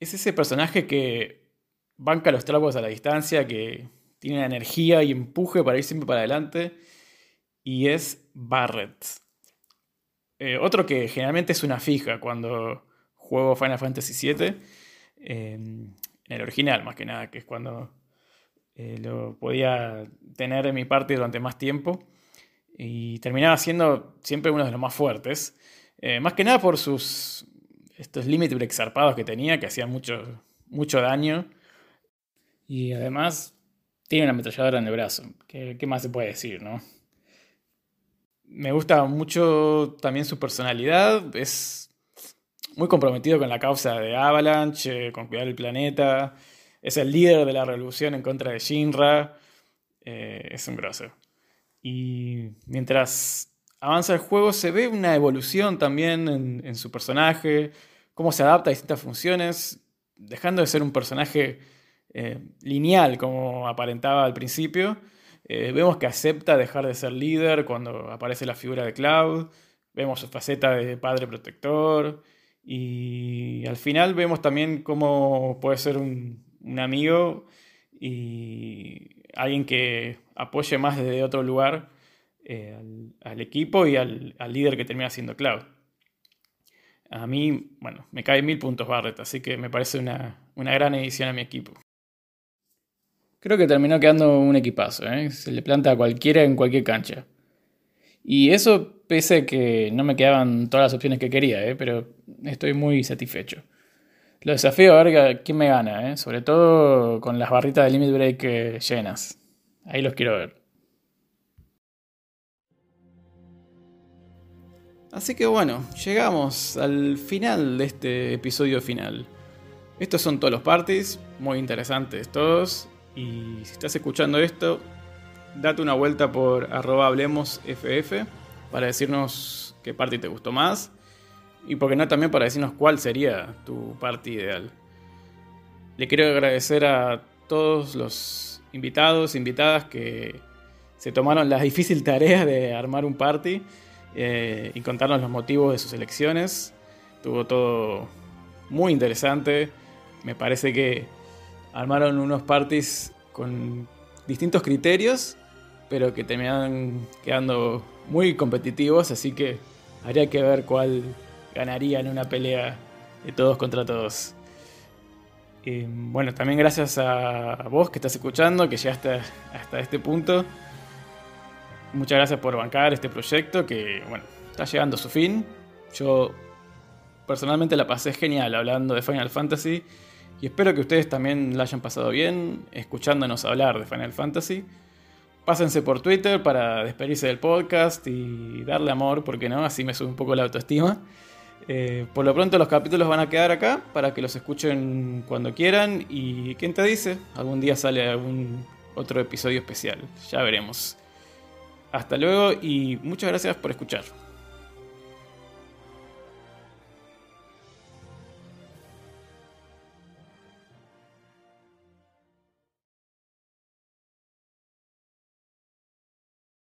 es ese personaje que banca los tragos a la distancia, que tiene energía y empuje para ir siempre para adelante. Y es Barret. Eh, otro que generalmente es una fija cuando juego Final Fantasy VII, en el original más que nada, que es cuando eh, lo podía tener en mi parte durante más tiempo y terminaba siendo siempre uno de los más fuertes. Eh, más que nada por sus estos límites exarpados que tenía, que hacían mucho, mucho daño. Y además tiene una ametralladora en el brazo. ¿Qué, ¿Qué, más se puede decir, no? Me gusta mucho también su personalidad. Es muy comprometido con la causa de Avalanche, con cuidar el planeta. Es el líder de la revolución en contra de Shinra. Eh, es un grosso. Y mientras avanza el juego se ve una evolución también en, su personaje, cómo se adapta a distintas funciones, dejando de ser un personaje eh, lineal como aparentaba al principio eh, vemos que acepta dejar de ser líder cuando aparece la figura de Cloud. Vemos su faceta de padre protector. Y al final vemos también cómo puede ser un, amigo y alguien que apoye más desde otro lugar eh, al, equipo y al, líder que termina siendo Cloud. A mí, bueno, me cae mil puntos Barrett, así que me parece una, gran edición a mi equipo. Creo que terminó quedando un equipazo, ¿eh? se le planta a cualquiera en cualquier cancha. Y eso pese a que no me quedaban todas las opciones que quería, ¿eh? pero estoy muy satisfecho. Lo desafío a ver quién me gana, ¿eh? sobre todo con las barritas de limit break eh, llenas. Ahí los quiero ver. Así que bueno, llegamos al final de este episodio final. Estos son todos los parties, muy interesantes todos. Y si estás escuchando esto, date una vuelta por arroba hablemosff para decirnos qué party te gustó más. Y por qué no también para decirnos cuál sería tu party ideal. Le quiero agradecer a todos los invitados, invitadas que se tomaron la difícil tarea de armar un party eh, y contarnos los motivos de sus elecciones. Tuvo todo muy interesante. Me parece que armaron unos parties con distintos criterios, pero que terminaron quedando muy competitivos, así que habría que ver cuál ganaría en una pelea de todos contra todos. bueno, también gracias a vos que estás escuchando, que llegaste hasta este punto. Muchas gracias por bancar este proyecto que, bueno, está llegando a su fin. Yo personalmente la pasé genial hablando de Final Fantasy y espero que ustedes también la hayan pasado bien escuchándonos hablar de Final Fantasy. Pásense por Twitter para despedirse del podcast y darle amor, porque no, así me sube un poco la autoestima. Eh, por lo pronto los capítulos van a quedar acá para que los escuchen cuando quieran y quién te dice, algún día sale algún otro episodio especial, ya veremos. Hasta luego y muchas gracias por escuchar.